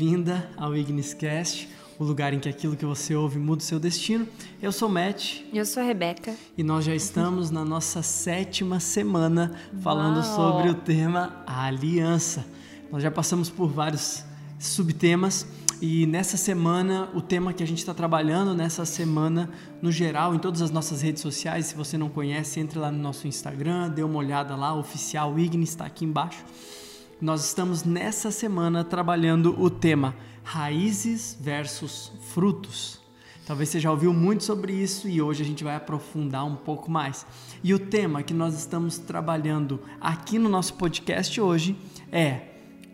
bem-vinda ao Igniscast, o lugar em que aquilo que você ouve muda o seu destino. Eu sou Matt. Eu sou a Rebeca. E nós já estamos na nossa sétima semana falando Uau. sobre o tema aliança. Nós já passamos por vários subtemas e nessa semana, o tema que a gente está trabalhando nessa semana, no geral, em todas as nossas redes sociais, se você não conhece, entre lá no nosso Instagram, dê uma olhada lá, oficial Ignis está aqui embaixo. Nós estamos nessa semana trabalhando o tema raízes versus frutos. Talvez você já ouviu muito sobre isso e hoje a gente vai aprofundar um pouco mais. E o tema que nós estamos trabalhando aqui no nosso podcast hoje é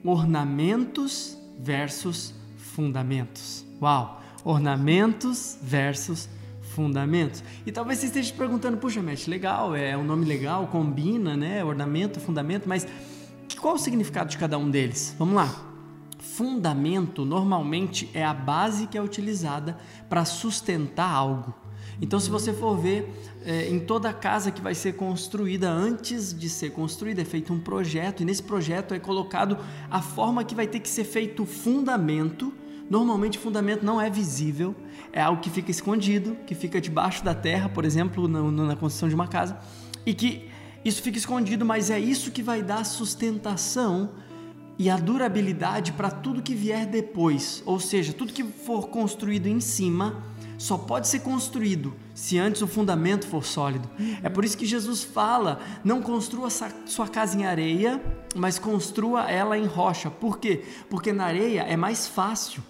ornamentos versus fundamentos. Uau! Ornamentos versus fundamentos. E talvez você esteja perguntando, puxa, Matt, legal, é um nome legal, combina, né? Ornamento, fundamento, mas qual o significado de cada um deles? Vamos lá. Fundamento normalmente é a base que é utilizada para sustentar algo. Então, se você for ver é, em toda casa que vai ser construída, antes de ser construída, é feito um projeto, e nesse projeto é colocado a forma que vai ter que ser feito o fundamento. Normalmente, o fundamento não é visível, é algo que fica escondido, que fica debaixo da terra, por exemplo, na, na construção de uma casa, e que isso fica escondido, mas é isso que vai dar sustentação e a durabilidade para tudo que vier depois. Ou seja, tudo que for construído em cima só pode ser construído se antes o fundamento for sólido. É por isso que Jesus fala: não construa sua casa em areia, mas construa ela em rocha. Por quê? Porque na areia é mais fácil.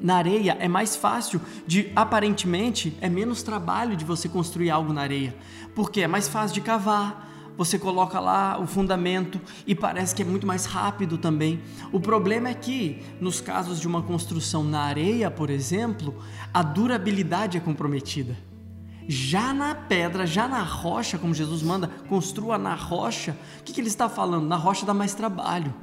Na areia é mais fácil de, aparentemente, é menos trabalho de você construir algo na areia. Porque é mais fácil de cavar, você coloca lá o fundamento e parece que é muito mais rápido também. O problema é que, nos casos de uma construção na areia, por exemplo, a durabilidade é comprometida. Já na pedra, já na rocha, como Jesus manda, construa na rocha, o que, que ele está falando? Na rocha dá mais trabalho.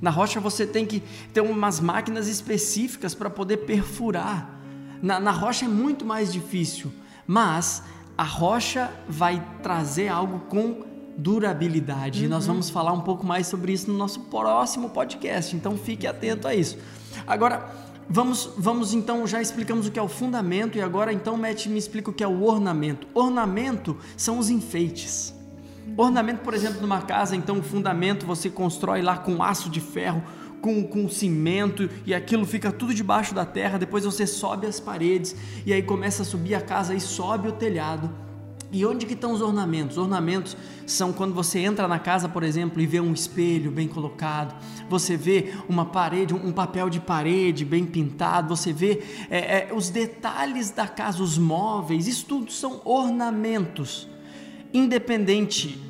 Na rocha você tem que ter umas máquinas específicas para poder perfurar. Na, na rocha é muito mais difícil, mas a rocha vai trazer algo com durabilidade. Uhum. E nós vamos falar um pouco mais sobre isso no nosso próximo podcast, então fique atento a isso. Agora, vamos, vamos então, já explicamos o que é o fundamento e agora então Matt me explica o que é o ornamento. Ornamento são os enfeites. Ornamento, por exemplo, numa casa, então o fundamento você constrói lá com aço de ferro, com, com cimento e aquilo fica tudo debaixo da terra. Depois você sobe as paredes e aí começa a subir a casa e sobe o telhado. E onde que estão os ornamentos? Ornamentos são quando você entra na casa, por exemplo, e vê um espelho bem colocado, você vê uma parede, um papel de parede bem pintado, você vê é, é, os detalhes da casa, os móveis, isso tudo são ornamentos. Independente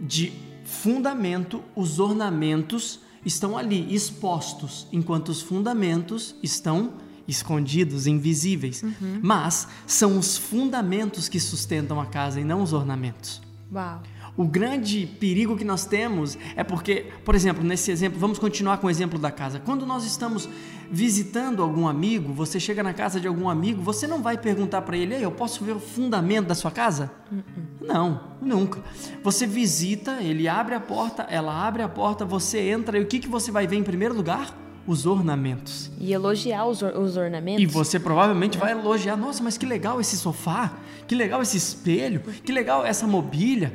de fundamento, os ornamentos estão ali expostos, enquanto os fundamentos estão escondidos, invisíveis. Uhum. Mas são os fundamentos que sustentam a casa e não os ornamentos. Uau. O grande perigo que nós temos é porque, por exemplo, nesse exemplo, vamos continuar com o exemplo da casa. Quando nós estamos visitando algum amigo, você chega na casa de algum amigo, você não vai perguntar para ele: eu posso ver o fundamento da sua casa? Uh -uh. Não, nunca. Você visita, ele abre a porta, ela abre a porta, você entra e o que, que você vai ver em primeiro lugar? os ornamentos. E elogiar os, or os ornamentos. E você provavelmente é. vai elogiar: nossa, mas que legal esse sofá, que legal esse espelho, que legal essa mobília,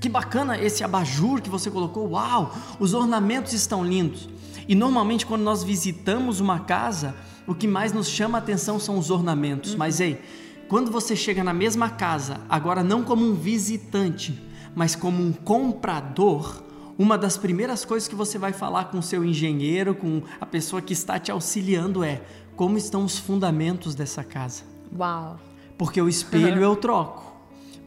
que bacana esse abajur que você colocou. Uau, os ornamentos estão lindos. E normalmente, quando nós visitamos uma casa, o que mais nos chama a atenção são os ornamentos. Uhum. Mas ei, quando você chega na mesma casa, agora não como um visitante, mas como um comprador, uma das primeiras coisas que você vai falar com o seu engenheiro, com a pessoa que está te auxiliando é como estão os fundamentos dessa casa. Uau! Porque o espelho eu troco,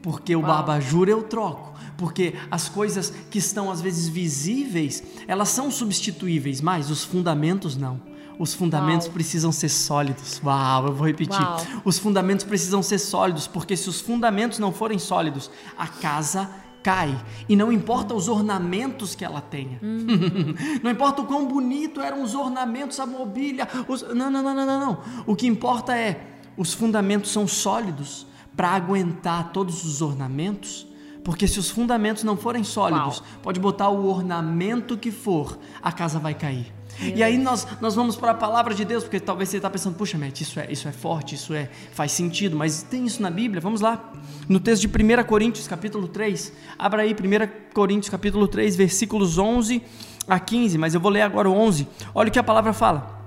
porque o Uau. abajur eu troco, porque as coisas que estão às vezes visíveis, elas são substituíveis, mas os fundamentos não. Os fundamentos Uau. precisam ser sólidos. Uau, eu vou repetir. Uau. Os fundamentos precisam ser sólidos, porque se os fundamentos não forem sólidos, a casa cai. E não importa os ornamentos que ela tenha. Hum. não importa o quão bonito eram os ornamentos, a mobília. Os... Não, não, não, não, não, não. O que importa é os fundamentos são sólidos para aguentar todos os ornamentos. Porque se os fundamentos não forem sólidos, Uau. pode botar o ornamento que for, a casa vai cair. E aí nós, nós vamos para a palavra de Deus, porque talvez você está pensando, puxa, Matt, isso é, isso é forte, isso é faz sentido, mas tem isso na Bíblia? Vamos lá. No texto de 1 Coríntios, capítulo 3. Abra aí 1 Coríntios, capítulo 3, versículos 11 a 15, mas eu vou ler agora o 11. Olha o que a palavra fala.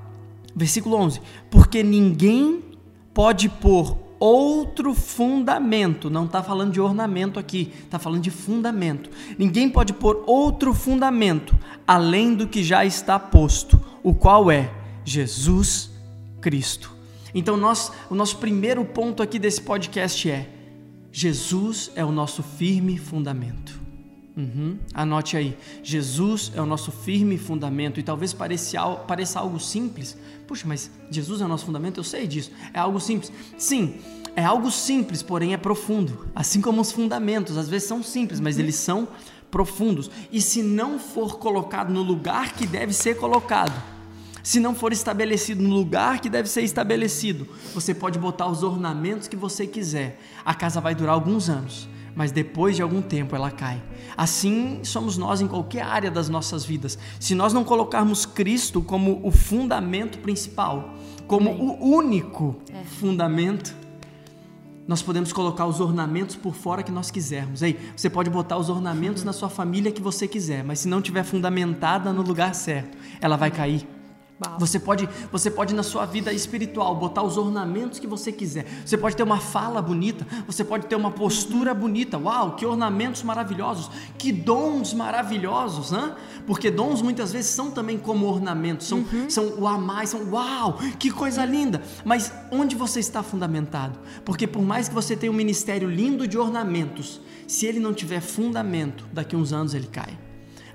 Versículo 11. Porque ninguém pode pôr outro fundamento, não está falando de ornamento aqui, está falando de fundamento. Ninguém pode pôr outro fundamento além do que já está posto, o qual é Jesus Cristo. Então, nós, o nosso primeiro ponto aqui desse podcast é: Jesus é o nosso firme fundamento. Uhum. Anote aí, Jesus é o nosso firme fundamento e talvez pareça, pareça algo simples. Puxa, mas Jesus é o nosso fundamento? Eu sei disso. É algo simples. Sim, é algo simples, porém é profundo. Assim como os fundamentos, às vezes são simples, mas eles são profundos. E se não for colocado no lugar que deve ser colocado, se não for estabelecido no lugar que deve ser estabelecido, você pode botar os ornamentos que você quiser. A casa vai durar alguns anos mas depois de algum tempo ela cai. Assim somos nós em qualquer área das nossas vidas. Se nós não colocarmos Cristo como o fundamento principal, como Amém. o único é. fundamento, nós podemos colocar os ornamentos por fora que nós quisermos. Ei, você pode botar os ornamentos na sua família que você quiser, mas se não tiver fundamentada no lugar certo, ela vai cair. Você pode, você pode na sua vida espiritual botar os ornamentos que você quiser. Você pode ter uma fala bonita, você pode ter uma postura bonita. Uau, que ornamentos maravilhosos, que dons maravilhosos, né? Porque dons muitas vezes são também como ornamentos, são, uhum. são o a mais, são uau, que coisa linda. Mas onde você está fundamentado? Porque por mais que você tenha um ministério lindo de ornamentos, se ele não tiver fundamento, daqui a uns anos ele cai.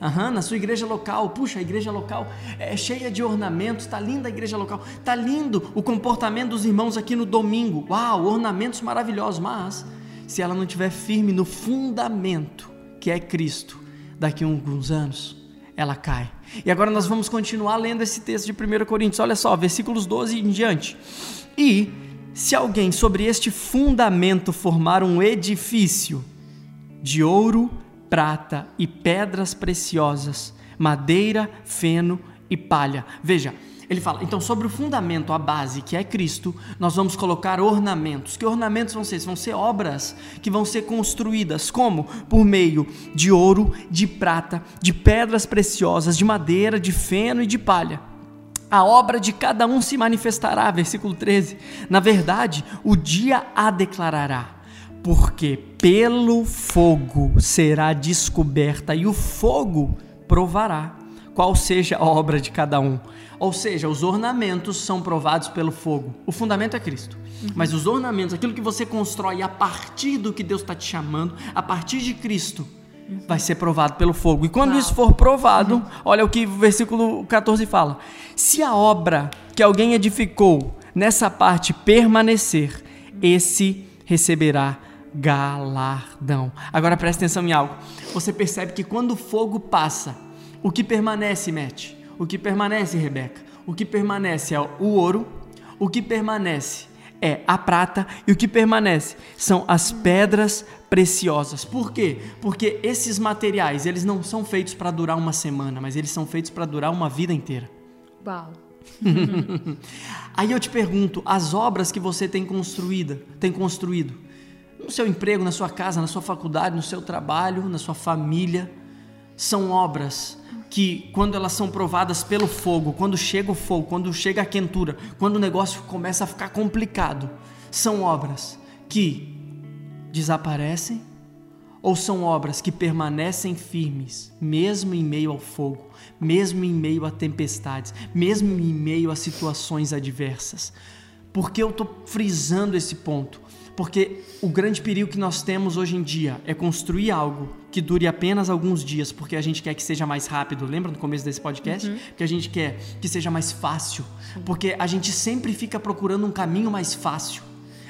Uhum, na sua igreja local, puxa, a igreja local é cheia de ornamentos, está linda a igreja local, está lindo o comportamento dos irmãos aqui no domingo, uau, ornamentos maravilhosos, mas se ela não estiver firme no fundamento que é Cristo, daqui a alguns anos ela cai. E agora nós vamos continuar lendo esse texto de 1 Coríntios, olha só, versículos 12 em diante. E se alguém sobre este fundamento formar um edifício de ouro, prata e pedras preciosas, madeira, feno e palha. Veja, ele fala, então sobre o fundamento, a base, que é Cristo, nós vamos colocar ornamentos. Que ornamentos vão ser? Vão ser obras que vão ser construídas como? Por meio de ouro, de prata, de pedras preciosas, de madeira, de feno e de palha. A obra de cada um se manifestará, versículo 13. Na verdade, o dia a declarará porque pelo fogo será descoberta e o fogo provará qual seja a obra de cada um. Ou seja, os ornamentos são provados pelo fogo. O fundamento é Cristo. Uhum. Mas os ornamentos, aquilo que você constrói a partir do que Deus está te chamando, a partir de Cristo, uhum. vai ser provado pelo fogo. E quando Uau. isso for provado, uhum. olha o que o versículo 14 fala: Se a obra que alguém edificou nessa parte permanecer, esse receberá galardão. Agora preste atenção em algo. Você percebe que quando o fogo passa, o que permanece, Matt? O que permanece, Rebeca? O que permanece é o ouro, o que permanece é a prata e o que permanece são as pedras preciosas. Por quê? Porque esses materiais, eles não são feitos para durar uma semana, mas eles são feitos para durar uma vida inteira. Uau. Aí eu te pergunto, as obras que você tem construída, tem construído, no seu emprego, na sua casa, na sua faculdade, no seu trabalho, na sua família. São obras que, quando elas são provadas pelo fogo, quando chega o fogo, quando chega a quentura, quando o negócio começa a ficar complicado, são obras que desaparecem ou são obras que permanecem firmes, mesmo em meio ao fogo, mesmo em meio a tempestades, mesmo em meio a situações adversas? Por que eu estou frisando esse ponto? Porque o grande perigo que nós temos hoje em dia é construir algo que dure apenas alguns dias, porque a gente quer que seja mais rápido. Lembra no começo desse podcast? Uhum. Que a gente quer que seja mais fácil. Porque a gente sempre fica procurando um caminho mais fácil.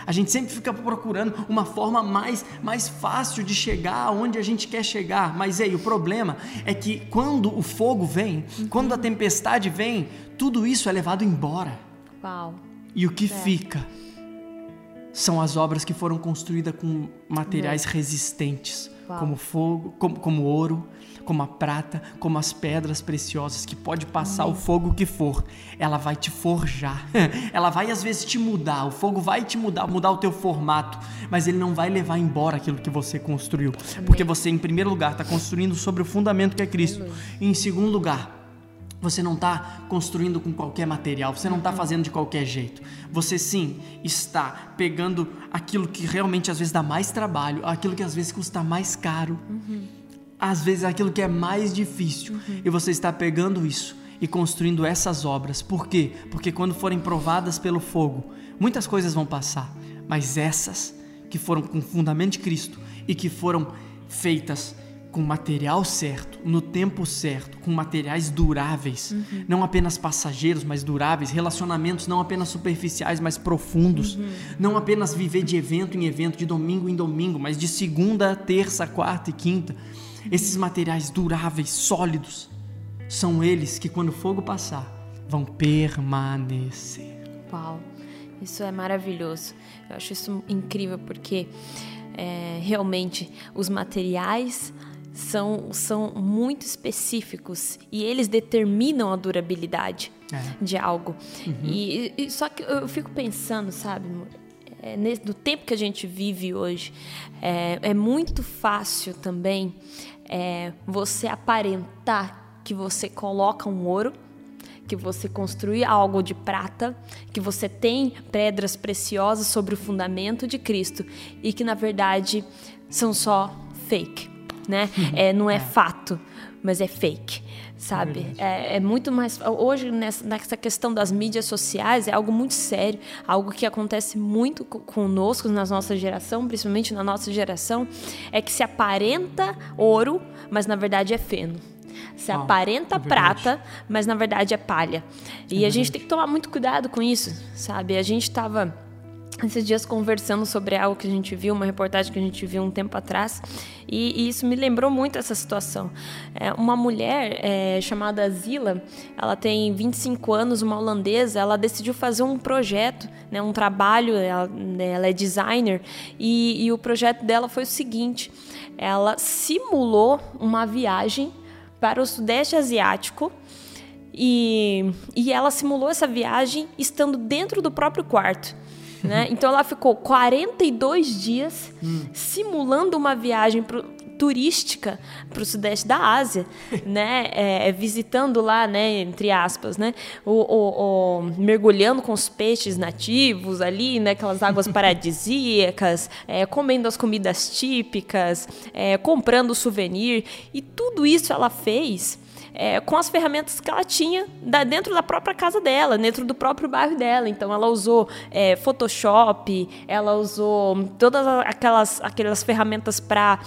A gente sempre fica procurando uma forma mais, mais fácil de chegar aonde a gente quer chegar. Mas aí, o problema é que quando o fogo vem, uhum. quando a tempestade vem, tudo isso é levado embora. Uau. E o que é. fica são as obras que foram construídas com materiais resistentes, Uau. como fogo, como, como ouro, como a prata, como as pedras preciosas que pode passar o fogo que for, ela vai te forjar. ela vai às vezes te mudar, o fogo vai te mudar, mudar o teu formato, mas ele não vai levar embora aquilo que você construiu, porque você em primeiro lugar está construindo sobre o fundamento que é Cristo. E em segundo lugar, você não está construindo com qualquer material, você não está fazendo de qualquer jeito. Você sim está pegando aquilo que realmente às vezes dá mais trabalho, aquilo que às vezes custa mais caro, às vezes aquilo que é mais difícil, e você está pegando isso e construindo essas obras. Por quê? Porque quando forem provadas pelo fogo, muitas coisas vão passar, mas essas que foram com o fundamento de Cristo e que foram feitas com material certo, no tempo certo, com materiais duráveis, não apenas passageiros, mas duráveis, relacionamentos não apenas superficiais, mas profundos, não apenas viver de evento em evento, de domingo em domingo, mas de segunda, terça, quarta e quinta. Esses materiais duráveis, sólidos, são eles que quando o fogo passar, vão permanecer. Uau, isso é maravilhoso. Eu acho isso incrível porque é, realmente os materiais são, são muito específicos e eles determinam a durabilidade É. de algo. E, e- só que eu fico pensando, sabe, é, nesse, do tempo que a gente vive hoje, é, é muito fácil também é, você aparentar que você coloca um ouro que você construi algo de prata, que você tem pedras preciosas sobre o fundamento de Cristo e que na verdade são só fake, né? É, não é fato, mas é fake, sabe? É, é muito mais hoje nessa, nessa questão das mídias sociais é algo muito sério, algo que acontece muito co- conosco na nossa geração, principalmente na nossa geração, é que se aparenta ouro, mas na verdade é feno. Se Uau, aparenta é prata, mas na verdade é palha. E a gente tem que tomar muito cuidado com isso, sabe? A gente estava esses dias conversando sobre algo que a gente viu, uma reportagem que a gente viu um tempo atrás, e, e isso me lembrou muito essa situação. É, uma mulher é, chamada Zila, ela tem 25 anos, uma holandesa, ela decidiu fazer um projeto, né, um trabalho, ela, né, ela é designer, e, e o projeto dela foi o seguinte: ela simulou uma viagem para o Sudeste Asiático e, e ela simulou essa viagem estando dentro do próprio quarto. Né? Então ela ficou 42 dias simulando uma viagem pro- turística para o sudeste da Ásia, né? É, visitando lá, né, entre aspas, né, o, o- o- mergulhando com os peixes nativos ali, né, aquelas águas paradisíacas, é, comendo as comidas típicas, é, comprando souvenir e tudo isso ela fez é, com as ferramentas que ela tinha da- dentro da própria casa dela, dentro do próprio bairro dela. Então, ela usou é, Photoshop, ela usou todas aquelas, aquelas ferramentas para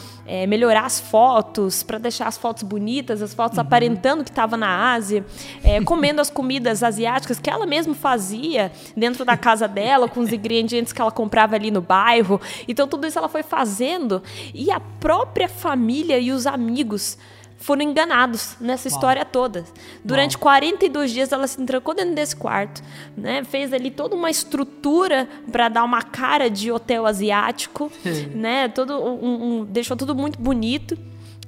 melhorar as fotos, para deixar as fotos bonitas, as fotos aparentando que estava na Ásia, é, comendo as comidas asiáticas que ela mesma fazia dentro da casa dela, com os ingredientes que ela comprava ali no bairro. Então, tudo isso ela foi fazendo e a própria família e os amigos foram enganados nessa história toda. Durante 42 dias ela se trancou dentro desse quarto, né? Fez ali toda uma estrutura para dar uma cara de hotel asiático, né? Todo um- um- deixou tudo muito bonito.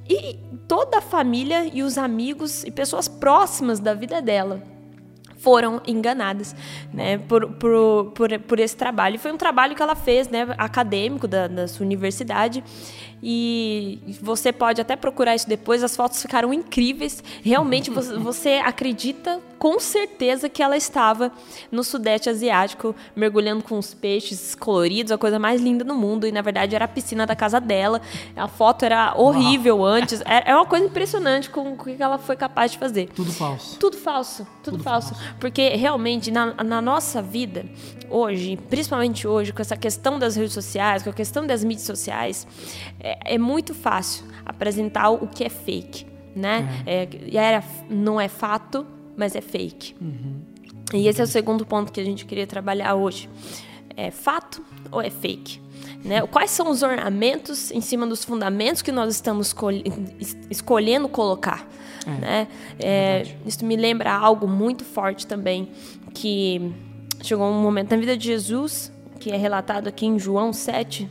E toda a família e os amigos e pessoas próximas da vida dela foram enganadas né, por, por, por, por esse trabalho. E foi um trabalho que ela fez, né, acadêmico da, da sua universidade. E você pode até procurar isso depois, as fotos ficaram incríveis. Realmente você, acredita com certeza que ela estava no Sudeste Asiático, mergulhando com os peixes coloridos, a coisa mais linda do mundo. E na verdade era a piscina da casa dela. A foto era horrível antes. É é uma coisa impressionante com o que ela foi capaz de fazer. Tudo falso. Tudo falso, tudo, falso. Porque realmente, na, na nossa vida, hoje, principalmente hoje, com essa questão das redes sociais, com a questão das mídias sociais, é, é muito fácil apresentar o que é fake, né? É, e era, não é fato, mas é fake. E esse é o segundo ponto que a gente queria trabalhar hoje. É fato ou é fake? Né? Quais são os ornamentos em cima dos fundamentos que nós estamos escolhe- es- escolhendo colocar? né? É, isso me lembra algo muito forte também, que chegou um momento na vida de Jesus, que é relatado aqui em João 7,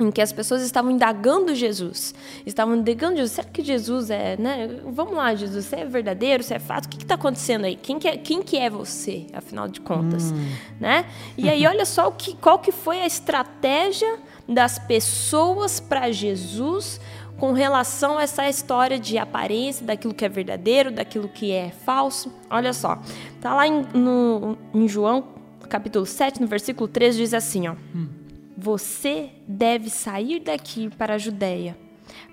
em que as pessoas estavam indagando Jesus. Estavam indagando Jesus. Será que Jesus é, né? Vamos lá, Jesus, você é verdadeiro, você é fato? O que está acontecendo aí? Quem que, é, quem que é você, afinal de contas? Hum. Né? E aí, olha só o que, qual que foi a estratégia das pessoas para Jesus com relação a essa história de aparência, daquilo que é verdadeiro, daquilo que é falso. Olha só, tá lá em, no, em João, capítulo 7, no versículo 3, diz assim, ó. Hum. Você deve sair daqui para a Judéia,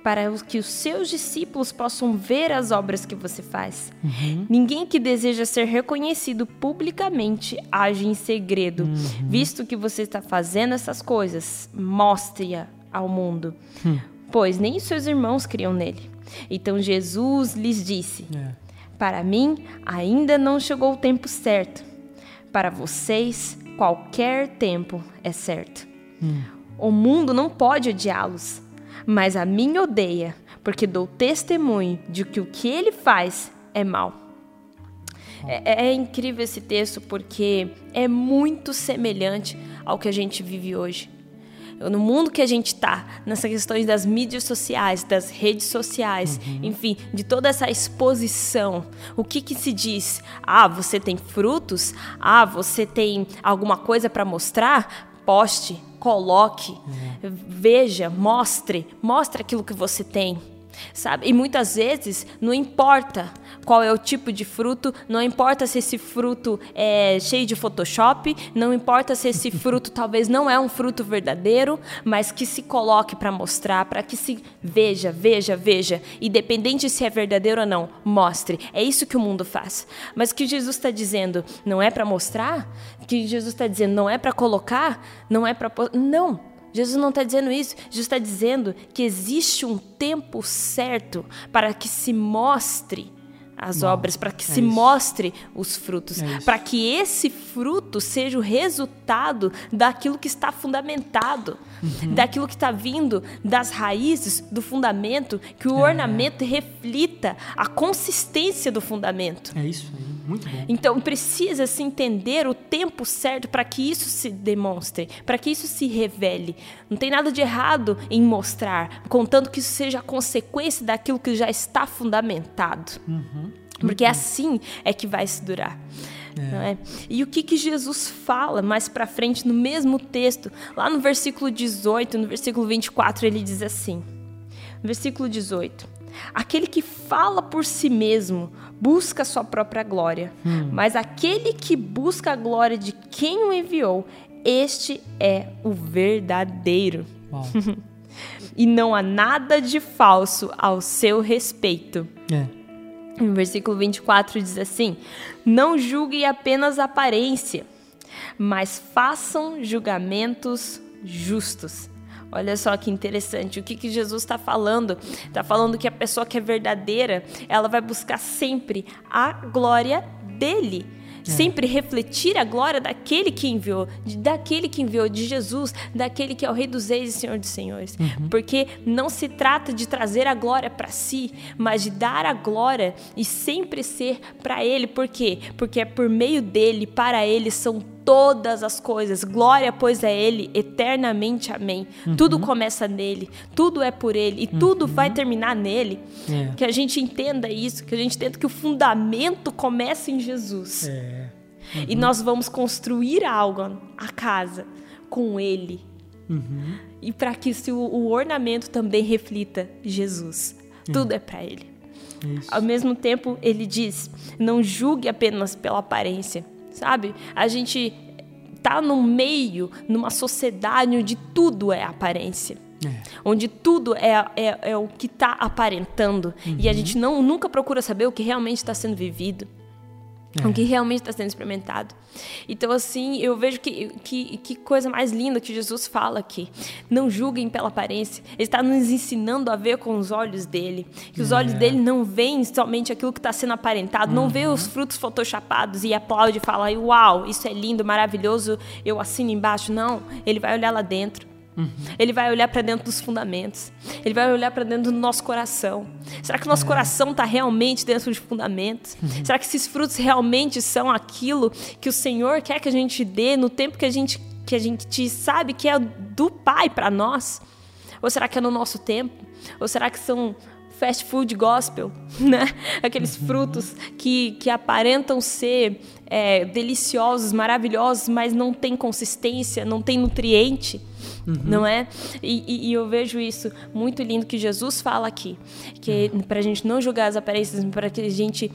para que os seus discípulos possam ver as obras que você faz. Uhum. Ninguém que deseja ser reconhecido publicamente age em segredo. Uhum. Visto que você está fazendo essas coisas, mostre-a ao mundo. Uhum. Pois nem os seus irmãos criam nele. Então Jesus lhes disse: é. Para mim, ainda não chegou o tempo certo. Para vocês, qualquer tempo é certo. Hum. O mundo não pode odiá-los, mas a mim odeia, porque dou testemunho de que o que ele faz é mal. É, é, incrível esse texto porque é muito semelhante ao que a gente vive hoje. No mundo que a gente está, nessas questões das mídias sociais, das redes sociais, uhum. enfim, de toda essa exposição, o que que se diz? Ah, você tem frutos? Ah, você tem alguma coisa para mostrar? Poste, coloque, uhum. veja, mostre, mostre aquilo que você tem sabe? E muitas vezes não importa qual é o tipo de fruto, não importa se esse fruto é cheio de Photoshop, não importa se esse fruto talvez não é um fruto verdadeiro, mas que se coloque para mostrar, para que se veja, veja, veja, independente se é verdadeiro ou não, mostre. É isso que o mundo faz. Mas o que Jesus está dizendo não é para mostrar, o que Jesus está dizendo não é para colocar, não é para não Jesus não está dizendo isso. Jesus está dizendo que existe um tempo certo para que se mostre as não, obras, para que é se isso. mostre os frutos, é para que esse fruto seja o resultado daquilo que está fundamentado, uhum. daquilo que está vindo das raízes do fundamento, que o é. ornamento reflita a consistência do fundamento. É isso aí. Muito bom. Então precisa se entender o tempo certo para que isso se demonstre, para que isso se revele. Não tem nada de errado em mostrar, contando que isso seja a consequência daquilo que já está fundamentado. Uhum. Porque uhum. assim é que vai se durar. É. É? E o que, que Jesus fala mais para frente no mesmo texto, lá no versículo 18, no versículo 24, ele diz assim: versículo 18: Aquele que fala por si mesmo busca a sua própria glória, hum. mas aquele que busca a glória de quem o enviou, este é o verdadeiro. e não há nada de falso ao seu respeito. É. No versículo 24 diz assim: Não julguem apenas a aparência, mas façam julgamentos justos Olha só que interessante. O que, que Jesus está falando? Está falando que a pessoa que é verdadeira, ela vai buscar sempre a glória dele. É. Sempre refletir a glória daquele que enviou, daquele que enviou, de Jesus, daquele que é o Rei dos Reis e Senhor dos Senhores. Uhum. Porque não se trata de trazer a glória para si, mas de dar a glória e sempre ser para Ele. Por quê? Porque é por meio dele, para Ele, são todas as coisas. Glória, pois, a Ele eternamente. Amém. Uhum. Tudo começa nele, tudo é por Ele e uhum. tudo vai terminar nele. É. Que a gente entenda isso, que a gente entenda que o fundamento começa em Jesus. É. Uhum. E nós vamos construir algo, a casa, com Ele. Uhum. E para que o, o, ornamento também reflita Jesus. É. Tudo é para Ele. Isso. Ao mesmo tempo, ele diz: não julgue apenas pela aparência sabe? A gente tá no meio, numa sociedade onde tudo é aparência. É. Onde tudo é, é, é o que está aparentando. Uhum. E a uhum. gente não, nunca procura saber o que realmente está sendo vivido. É. O que realmente está sendo experimentado. Então, assim, eu vejo que, que, que coisa mais linda que Jesus fala aqui. Não julguem pela aparência. Ele está nos ensinando a ver com os olhos dele. Que os é. olhos dele não veem somente aquilo que está sendo aparentado, uhum. não vê os frutos photoshopados e aplaude e fala: Uau, isso é lindo, maravilhoso, eu assino embaixo. Não, ele vai olhar lá dentro. Uhum. Ele vai olhar para dentro dos fundamentos. Ele vai olhar para dentro do nosso coração. Será que o nosso é. coração está realmente dentro de fundamentos? Uhum. Será que esses frutos realmente são aquilo que o Senhor quer que a gente dê no tempo que a gente que a gente sabe que é do Pai para nós? Ou será que é no nosso tempo? Ou será que são fast food gospel, né? Aqueles uhum. frutos que, que aparentam ser é, deliciosos, maravilhosos, mas não tem consistência, não tem nutriente, uhum. não é? E, e, e, eu vejo isso muito lindo que Jesus fala aqui, que uhum. para a gente não julgar as aparências, para que a gente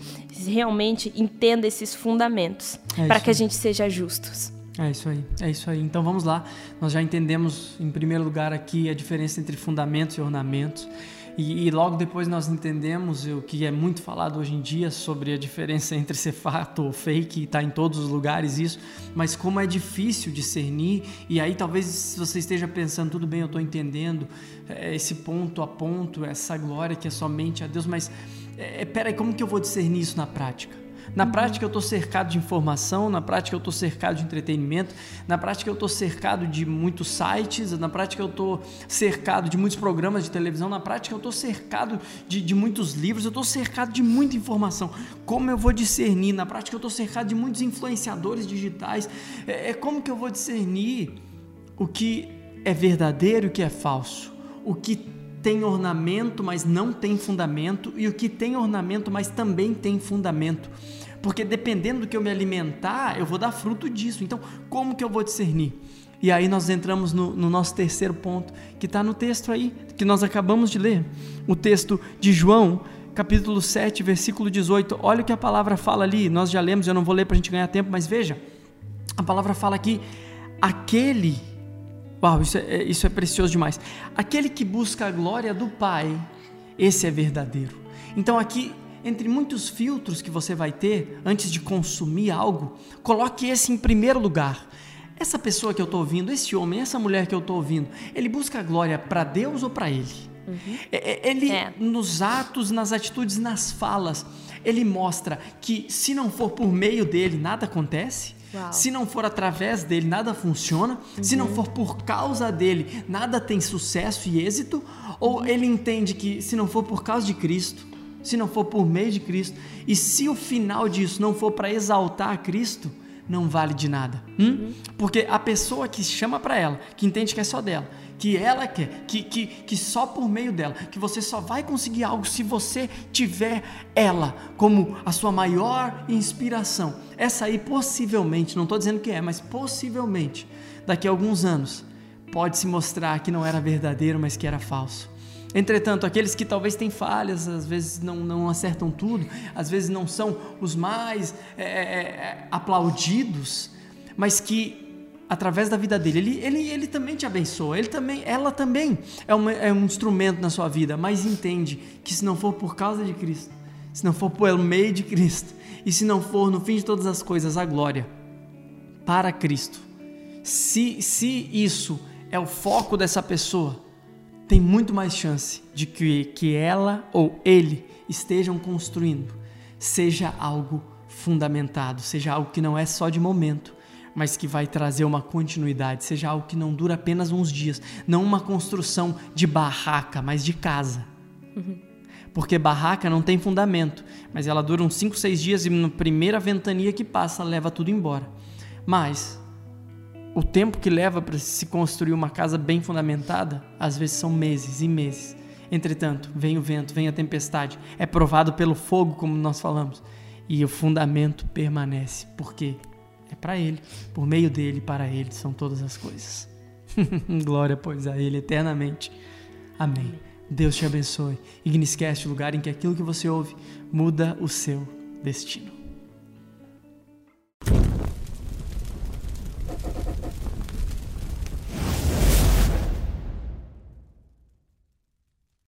realmente entenda esses fundamentos, é para que a gente seja justos. É isso aí, é isso aí. Então vamos lá. Nós já entendemos, em primeiro lugar, aqui a diferença entre fundamentos e ornamentos. E, e, logo depois nós entendemos o que é muito falado hoje em dia sobre a diferença entre ser fato ou fake, está em todos os lugares isso, mas como é difícil discernir, e aí talvez você esteja pensando, tudo bem, eu estou entendendo é, esse ponto a ponto, essa glória que é somente a Deus, mas é, peraí, como que eu vou discernir isso na prática? Na prática, eu estou cercado de informação, na prática, eu estou cercado de entretenimento, na prática, eu estou cercado de muitos sites, na prática, eu estou cercado de muitos programas de televisão, na prática, eu estou cercado de, de muitos livros, eu estou cercado de muita informação. Como eu vou discernir? Na prática, eu estou cercado de muitos influenciadores digitais. É, é como que eu vou discernir o que é verdadeiro e o que é falso? O que tem ornamento, mas não tem fundamento, e o que tem ornamento, mas também tem fundamento. Porque dependendo do que eu me alimentar, eu vou dar fruto disso. Então, como que eu vou discernir? E aí nós entramos no, no nosso terceiro ponto, que está no texto aí, que nós acabamos de ler. O texto de João, capítulo 7, versículo 18. Olha o que a palavra fala ali. Nós já lemos, eu não vou ler para a gente ganhar tempo, mas veja. A palavra fala aqui: aquele Uau, isso é, é, isso é precioso demais. Aquele que busca a glória do Pai, esse é verdadeiro. Então, aqui, entre muitos filtros que você vai ter antes de consumir algo, coloque esse em primeiro lugar. Essa pessoa que eu estou ouvindo, esse homem, essa mulher que eu estou ouvindo, ele busca a glória para Deus ou para ele? Uhum. É, ele, é. nos atos, nas atitudes, nas falas, ele mostra que se não for por meio dele, nada acontece. Uau. Se não for através dele, nada funciona. Uhum. Se não uhum. for por causa dele, nada tem sucesso e êxito. Ou uhum. ele entende que se não for por causa de Cristo, se não for por meio de Cristo, e se o final disso não for para exaltar a Cristo, não vale de nada. Hum? Uhum. Porque a pessoa que chama para ela, que entende que é só dela, que ela quer, que, que, que só por meio dela, que você só vai conseguir algo se você tiver ela como a sua maior inspiração. Essa aí possivelmente, não estou dizendo que é, mas possivelmente, daqui a alguns anos, pode se mostrar que não era verdadeiro, mas que era falso. Entretanto, aqueles que talvez têm falhas, às vezes não, não acertam tudo, às vezes não são os mais é, é, aplaudidos, mas que através da vida dele. Ele, ele, ele também te abençoa, ele também, ela também é, uma, é um instrumento na sua vida, mas entende que se não for por causa de Cristo, se não for pelo meio de Cristo, e se não for no fim de todas as coisas a glória para Cristo, se, se isso é o foco dessa pessoa, tem muito mais chance de que, que ela ou ele estejam construindo seja algo fundamentado, seja algo que não é só de momento, mas que vai trazer uma continuidade, seja algo que não dura apenas uns dias, não uma construção de barraca, mas de casa. Uhum. Porque barraca não tem fundamento, mas ela dura uns 5, 6 dias e na primeira ventania que passa leva tudo embora. Mas o tempo que leva para se construir uma casa bem fundamentada, às vezes são meses e meses. Entretanto, vem o vento, vem a tempestade, é provado pelo fogo, como nós falamos, e o fundamento permanece. Por quê? É para Ele, por meio dele, para Ele são todas as coisas. Glória, pois, a Ele eternamente. Amém. Deus te abençoe. Igniscast, o lugar em que aquilo que você ouve muda o seu destino.